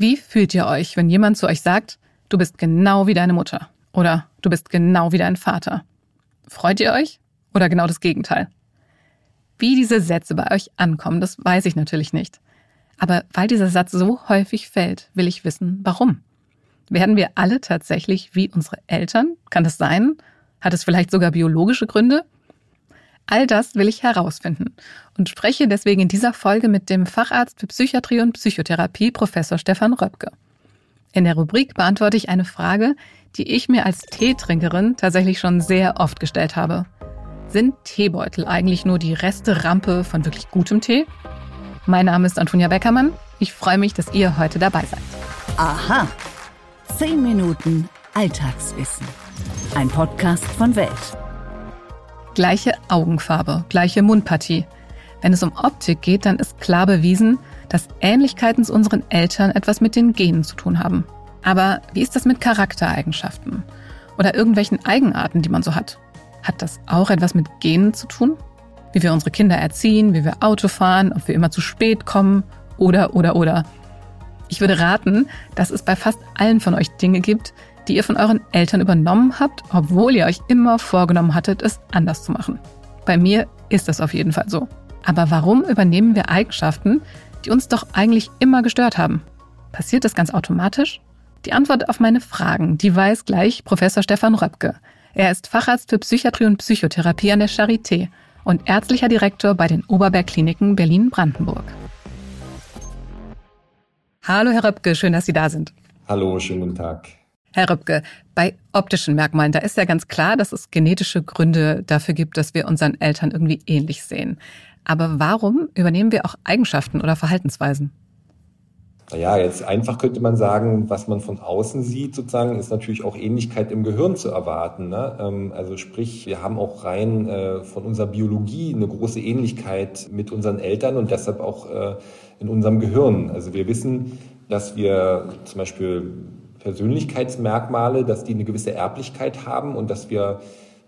Wie fühlt ihr euch, wenn jemand zu euch sagt, du bist genau wie deine Mutter oder du bist genau wie dein Vater? Freut ihr euch oder genau das Gegenteil? Wie diese Sätze bei euch ankommen, das weiß ich natürlich nicht. Aber weil dieser Satz so häufig fällt, will ich wissen, warum. Werden wir alle tatsächlich wie unsere Eltern? Kann das sein? Hat es vielleicht sogar biologische Gründe? All das will ich herausfinden und spreche deswegen in dieser Folge mit dem Facharzt für Psychiatrie und Psychotherapie, Professor Stefan Röpke. In der Rubrik beantworte ich eine Frage, die ich mir als Teetrinkerin tatsächlich schon sehr oft gestellt habe. Sind Teebeutel eigentlich nur die Reste-Rampe von wirklich gutem Tee? Mein Name ist Antonia Beckermann. Ich freue mich, dass ihr heute dabei seid. Aha. Zehn Minuten Alltagswissen. Ein Podcast von Welt. Gleiche Augenfarbe, gleiche Mundpartie. Wenn es um Optik geht, dann ist klar bewiesen, dass Ähnlichkeiten zu unseren Eltern etwas mit den Genen zu tun haben. Aber wie ist das mit Charaktereigenschaften oder irgendwelchen Eigenarten, die man so hat? Hat das auch etwas mit Genen zu tun? Wie wir unsere Kinder erziehen, wie wir Auto fahren, ob wir immer zu spät kommen oder, oder, oder. Ich würde raten, dass es bei fast allen von euch Dinge gibt, die ihr von euren Eltern übernommen habt, obwohl ihr euch immer vorgenommen hattet, es anders zu machen. Bei mir ist das auf jeden Fall so. Aber warum übernehmen wir Eigenschaften, die uns doch eigentlich immer gestört haben? Passiert das ganz automatisch? Die Antwort auf meine Fragen, die weiß gleich Professor Stefan Röpke. Er ist Facharzt für Psychiatrie und Psychotherapie an der Charité und ärztlicher Direktor bei den Oberberg-Kliniken Berlin-Brandenburg. Hallo, Herr Röpke, schön, dass Sie da sind. Hallo, schönen guten Tag. Herr Röpke, bei optischen Merkmalen, da ist ja ganz klar, dass es genetische Gründe dafür gibt, dass wir unseren Eltern irgendwie ähnlich sehen. Aber warum übernehmen wir auch Eigenschaften oder Verhaltensweisen? Naja, jetzt einfach könnte man sagen, was man von außen sieht, sozusagen, ist natürlich auch Ähnlichkeit im Gehirn zu erwarten. Ne? Ähm, also sprich, wir haben auch rein äh, von unserer Biologie eine große Ähnlichkeit mit unseren Eltern und deshalb auch äh, in unserem Gehirn. Also wir wissen, dass wir zum Beispiel Persönlichkeitsmerkmale, dass die eine gewisse Erblichkeit haben und dass wir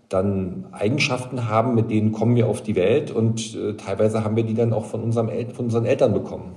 dann Eigenschaften haben, mit denen kommen wir auf die Welt und äh, teilweise haben wir die dann auch von, unserem El von unseren Eltern bekommen.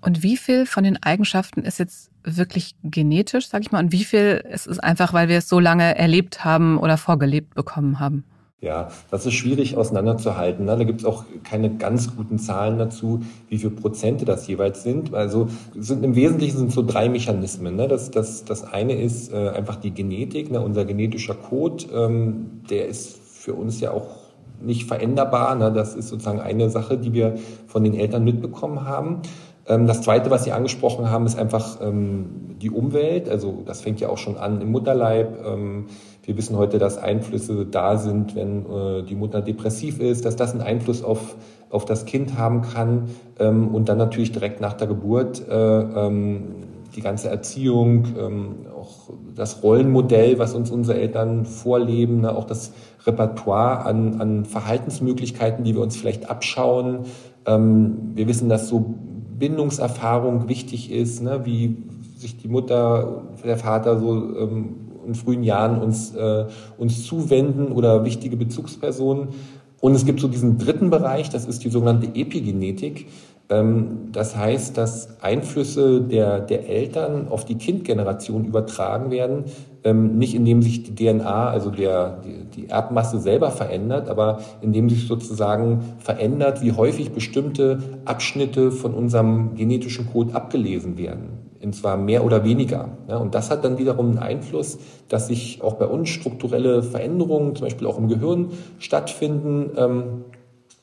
Und wie viel von den Eigenschaften ist jetzt wirklich genetisch, sag ich mal, und wie viel ist es einfach, weil wir es so lange erlebt haben oder vorgelebt bekommen haben? Ja, das ist schwierig auseinanderzuhalten. Ne? Da gibt es auch keine ganz guten Zahlen dazu, wie viele Prozente das jeweils sind. Also sind im Wesentlichen sind so drei Mechanismen. Ne? Das, das, das eine ist äh, einfach die Genetik, ne? unser genetischer Code, ähm, der ist für uns ja auch nicht veränderbar. Ne? Das ist sozusagen eine Sache, die wir von den Eltern mitbekommen haben. Ähm, das Zweite, was Sie angesprochen haben, ist einfach ähm, die Umwelt. Also das fängt ja auch schon an im Mutterleib. Ähm, wir wissen heute, dass Einflüsse da sind, wenn äh, die Mutter depressiv ist, dass das einen Einfluss auf, auf das Kind haben kann. und dann natürlich direkt nach der Geburt äh, die ganze Erziehung, auch das Rollenmodell, was uns unsere Eltern vorleben, ne, auch das Repertoire an, an Verhaltensmöglichkeiten, die wir uns vielleicht abschauen. wir wissen, dass so Bindungserfahrung wichtig ist, ne, wie sich die Mutter, der Vater so ähm, in frühen Jahren uns, äh, uns zuwenden oder wichtige Bezugspersonen. Und es gibt so diesen dritten Bereich, das ist die sogenannte Epigenetik. Ähm, das heißt, dass Einflüsse der, der Eltern auf die Kindgeneration übertragen werden, ähm, nicht indem sich die DNA, also der, die, die Erbmasse selber verändert, aber indem sich sozusagen verändert, wie häufig bestimmte Abschnitte von unserem genetischen Code abgelesen werden. Und zwar mehr oder weniger. Und das hat dann wiederum einen Einfluss, dass sich auch bei uns strukturelle Veränderungen, zum Beispiel auch im Gehirn, stattfinden. Ähm,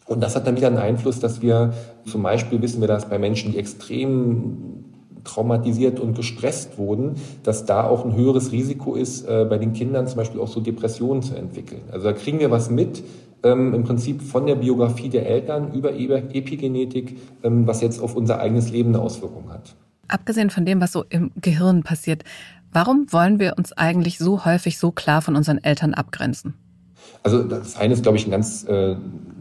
und das hat dann wieder einen Einfluss, dass wir zum Beispiel wissen wir das bei Menschen, die extrem traumatisiert und gestresst wurden, dass da auch ein höheres Risiko ist, äh, bei den Kindern zum Beispiel auch so Depressionen zu entwickeln. Also da kriegen wir was mit, ähm, im Prinzip von der Biografie der Eltern über Epigenetik, ähm, was jetzt auf unser eigenes Leben eine Auswirkung hat. Abgesehen von dem, was so im Gehirn passiert, warum wollen wir uns eigentlich so häufig so klar von unseren Eltern abgrenzen? Also das eine ist, glaube ich, ein ganz äh,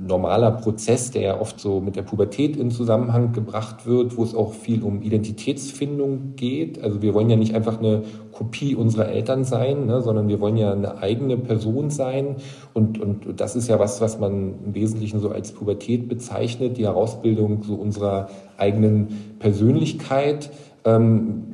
normaler Prozess, der ja oft so mit der Pubertät in Zusammenhang gebracht wird, wo es auch viel um Identitätsfindung geht. Also wir wollen ja nicht einfach eine Kopie unserer Eltern sein, ne, sondern wir wollen ja eine eigene Person sein. Und, und das ist ja was, was man im Wesentlichen so als Pubertät bezeichnet, die Herausbildung so unserer eigenen Persönlichkeit. Ähm,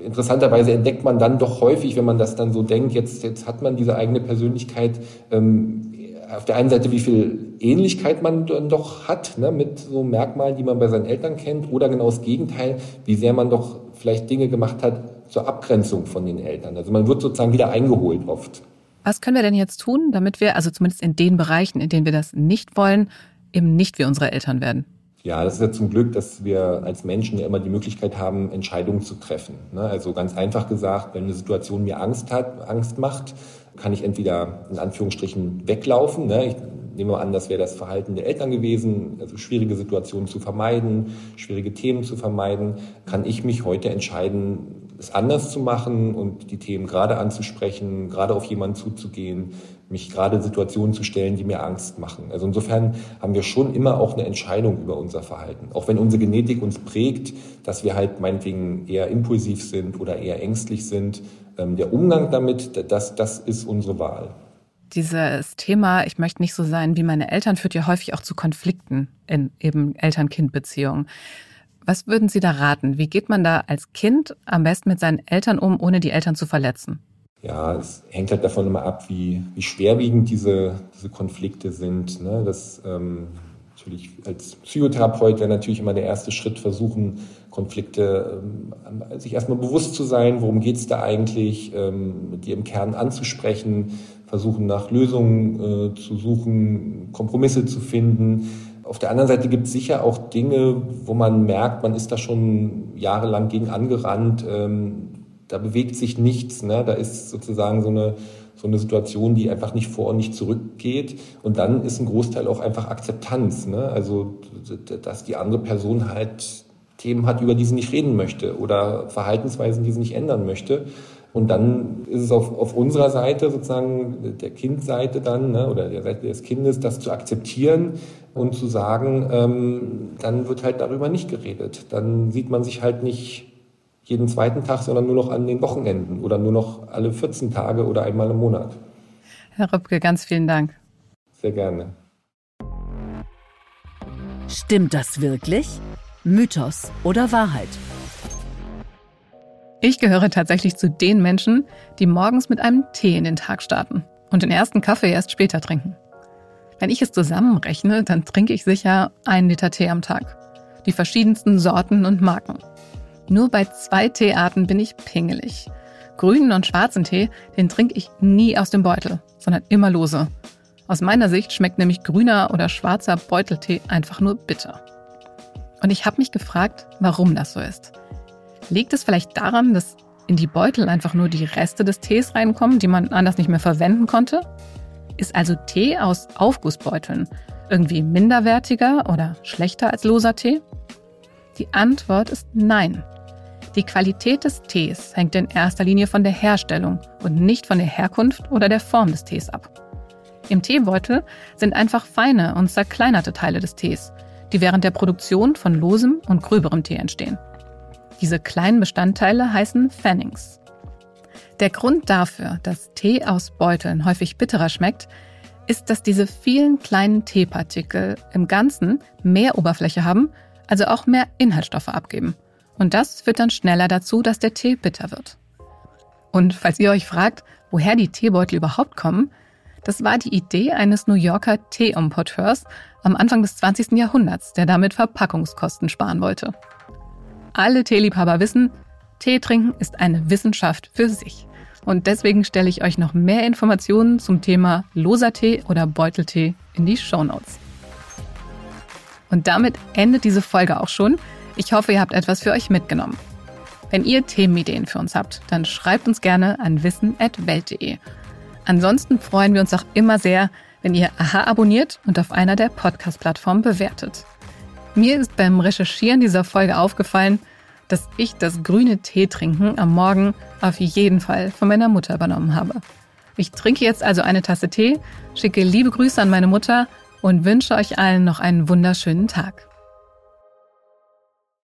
interessanterweise entdeckt man dann doch häufig, wenn man das dann so denkt, jetzt, jetzt hat man diese eigene Persönlichkeit, ähm, auf der einen Seite, wie viel Ähnlichkeit man dann doch hat ne, mit so Merkmalen, die man bei seinen Eltern kennt, oder genau das Gegenteil, wie sehr man doch vielleicht Dinge gemacht hat zur Abgrenzung von den Eltern. Also man wird sozusagen wieder eingeholt oft. Was können wir denn jetzt tun, damit wir, also zumindest in den Bereichen, in denen wir das nicht wollen, eben nicht wie unsere Eltern werden? Ja, das ist ja zum Glück, dass wir als Menschen ja immer die Möglichkeit haben, Entscheidungen zu treffen. Ne? Also ganz einfach gesagt, wenn eine Situation mir Angst hat, Angst macht, kann ich entweder in Anführungsstrichen weglaufen. Ne? Ich nehme an, das wäre das Verhalten der Eltern gewesen, also schwierige Situationen zu vermeiden, schwierige Themen zu vermeiden. Kann ich mich heute entscheiden, es anders zu machen und die Themen gerade anzusprechen, gerade auf jemanden zuzugehen, mich gerade Situationen zu stellen, die mir Angst machen. Also insofern haben wir schon immer auch eine Entscheidung über unser Verhalten. Auch wenn unsere Genetik uns prägt, dass wir halt meinetwegen eher impulsiv sind oder eher ängstlich sind, ähm, der Umgang damit, das, das ist unsere Wahl. Dieses Thema, ich möchte nicht so sein wie meine Eltern, führt ja häufig auch zu Konflikten in eben Eltern-Kind-Beziehungen. Was würden Sie da raten? Wie geht man da als Kind am besten mit seinen Eltern um, ohne die Eltern zu verletzen? Ja, es hängt halt davon immer ab, wie, wie schwerwiegend diese, diese Konflikte sind. Ne? Das ähm, natürlich als Psychotherapeut wäre natürlich immer der erste Schritt versuchen, Konflikte ähm, sich erstmal bewusst zu sein, worum geht es da eigentlich, ähm, mit dir im Kern anzusprechen, versuchen nach Lösungen äh, zu suchen, Kompromisse zu finden. Auf der anderen Seite gibt es sicher auch Dinge, wo man merkt, man ist da schon jahrelang gegen angerannt. Ähm, da bewegt sich nichts. Ne? Da ist sozusagen so eine, so eine Situation, die einfach nicht vor und nicht zurückgeht. Und dann ist ein Großteil auch einfach Akzeptanz. Ne? Also, dass die andere Person halt Themen hat, über die sie nicht reden möchte oder Verhaltensweisen, die sie nicht ändern möchte. Und dann ist es auf, auf unserer Seite sozusagen, der Kindseite dann, ne, oder der Seite des Kindes, das zu akzeptieren und zu sagen, ähm, dann wird halt darüber nicht geredet. Dann sieht man sich halt nicht jeden zweiten Tag, sondern nur noch an den Wochenenden oder nur noch alle 14 Tage oder einmal im Monat. Herr Rübke, ganz vielen Dank. Sehr gerne. Stimmt das wirklich? Mythos oder Wahrheit? Ich gehöre tatsächlich zu den Menschen, die morgens mit einem Tee in den Tag starten und den ersten Kaffee erst später trinken. Wenn ich es zusammenrechne, dann trinke ich sicher einen Liter Tee am Tag. Die verschiedensten Sorten und Marken. Nur bei zwei Teearten bin ich pingelig. Grünen und schwarzen Tee, den trinke ich nie aus dem Beutel, sondern immer lose. Aus meiner Sicht schmeckt nämlich grüner oder schwarzer Beuteltee einfach nur bitter. Und ich habe mich gefragt, warum das so ist. Liegt es vielleicht daran, dass in die Beutel einfach nur die Reste des Tees reinkommen, die man anders nicht mehr verwenden konnte? Ist also Tee aus Aufgussbeuteln irgendwie minderwertiger oder schlechter als loser Tee? Die Antwort ist nein. Die Qualität des Tees hängt in erster Linie von der Herstellung und nicht von der Herkunft oder der Form des Tees ab. Im Teebeutel sind einfach feine und zerkleinerte Teile des Tees, die während der Produktion von losem und gröberem Tee entstehen. Diese kleinen Bestandteile heißen Fannings. Der Grund dafür, dass Tee aus Beuteln häufig bitterer schmeckt, ist, dass diese vielen kleinen Teepartikel im Ganzen mehr Oberfläche haben, also auch mehr Inhaltsstoffe abgeben und das führt dann schneller dazu, dass der Tee bitter wird. Und falls ihr euch fragt, woher die Teebeutel überhaupt kommen, das war die Idee eines New Yorker Teeimporteurs am Anfang des 20. Jahrhunderts, der damit Verpackungskosten sparen wollte. Alle Teeliebhaber wissen, Tee trinken ist eine Wissenschaft für sich. Und deswegen stelle ich euch noch mehr Informationen zum Thema loser Tee oder Beuteltee in die Show Notes. Und damit endet diese Folge auch schon. Ich hoffe, ihr habt etwas für euch mitgenommen. Wenn ihr Themenideen für uns habt, dann schreibt uns gerne an wissen.welt.de. Ansonsten freuen wir uns auch immer sehr, wenn ihr Aha abonniert und auf einer der Podcast-Plattformen bewertet. Mir ist beim Recherchieren dieser Folge aufgefallen, dass ich das grüne Tee trinken am Morgen auf jeden Fall von meiner Mutter übernommen habe. Ich trinke jetzt also eine Tasse Tee, schicke liebe Grüße an meine Mutter und wünsche euch allen noch einen wunderschönen Tag.